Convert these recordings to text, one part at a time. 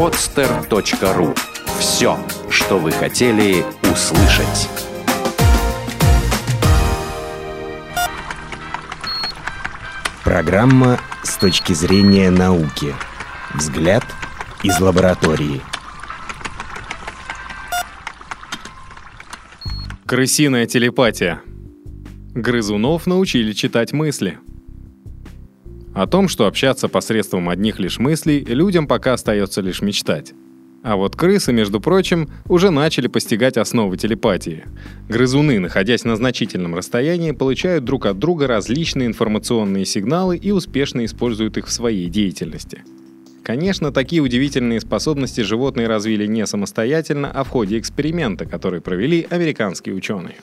podster.ru. Все, что вы хотели услышать. Программа с точки зрения науки. Взгляд из лаборатории. Крысиная телепатия. Грызунов научили читать мысли. О том, что общаться посредством одних лишь мыслей, людям пока остается лишь мечтать. А вот крысы, между прочим, уже начали постигать основы телепатии. Грызуны, находясь на значительном расстоянии, получают друг от друга различные информационные сигналы и успешно используют их в своей деятельности. Конечно, такие удивительные способности животные развили не самостоятельно, а в ходе эксперимента, который провели американские ученые.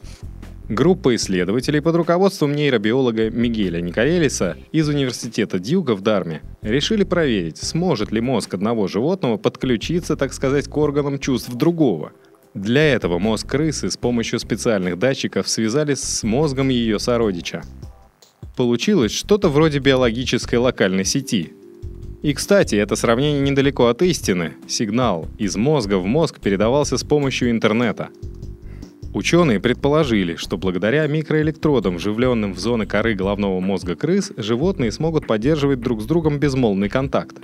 Группа исследователей под руководством нейробиолога Мигеля Николелиса из Университета Дьюга в Дарме решили проверить, сможет ли мозг одного животного подключиться, так сказать, к органам чувств другого. Для этого мозг крысы с помощью специальных датчиков связались с мозгом ее сородича. Получилось что-то вроде биологической локальной сети. И, кстати, это сравнение недалеко от истины. Сигнал из мозга в мозг передавался с помощью интернета – Ученые предположили, что благодаря микроэлектродам, вживленным в зоны коры головного мозга крыс, животные смогут поддерживать друг с другом безмолвный контакт.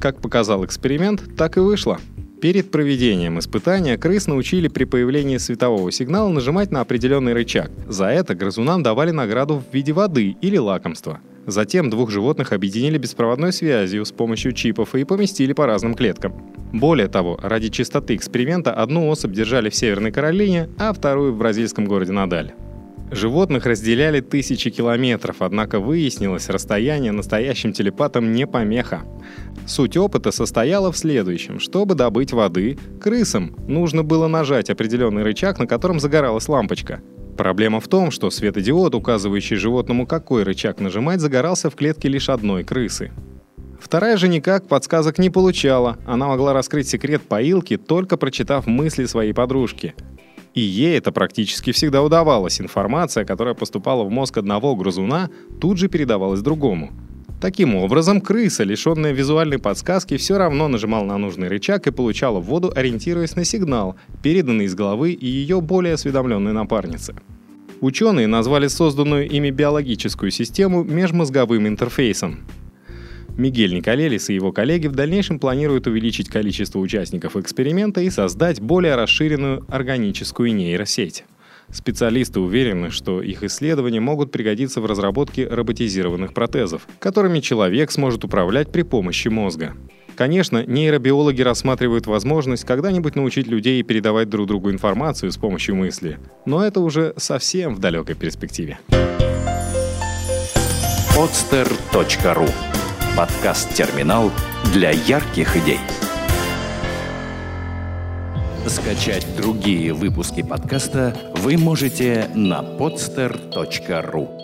Как показал эксперимент, так и вышло. Перед проведением испытания крыс научили при появлении светового сигнала нажимать на определенный рычаг. За это грызунам давали награду в виде воды или лакомства – Затем двух животных объединили беспроводной связью с помощью чипов и поместили по разным клеткам. Более того, ради чистоты эксперимента одну особь держали в Северной Каролине, а вторую в бразильском городе Надаль. Животных разделяли тысячи километров, однако выяснилось, расстояние настоящим телепатам не помеха. Суть опыта состояла в следующем. Чтобы добыть воды, крысам нужно было нажать определенный рычаг, на котором загоралась лампочка. Проблема в том, что светодиод, указывающий животному, какой рычаг нажимать, загорался в клетке лишь одной крысы. Вторая же никак подсказок не получала, она могла раскрыть секрет поилки, только прочитав мысли своей подружки. И ей это практически всегда удавалось. Информация, которая поступала в мозг одного грызуна, тут же передавалась другому. Таким образом, крыса, лишенная визуальной подсказки, все равно нажимала на нужный рычаг и получала воду, ориентируясь на сигнал, переданный из головы и ее более осведомленной напарницы. Ученые назвали созданную ими биологическую систему межмозговым интерфейсом. Мигель Николелис и его коллеги в дальнейшем планируют увеличить количество участников эксперимента и создать более расширенную органическую нейросеть. Специалисты уверены, что их исследования могут пригодиться в разработке роботизированных протезов, которыми человек сможет управлять при помощи мозга. Конечно, нейробиологи рассматривают возможность когда-нибудь научить людей передавать друг другу информацию с помощью мысли, но это уже совсем в далекой перспективе. podster.ru Подкаст-терминал для ярких идей. Скачать другие выпуски подкаста вы можете на podster.ru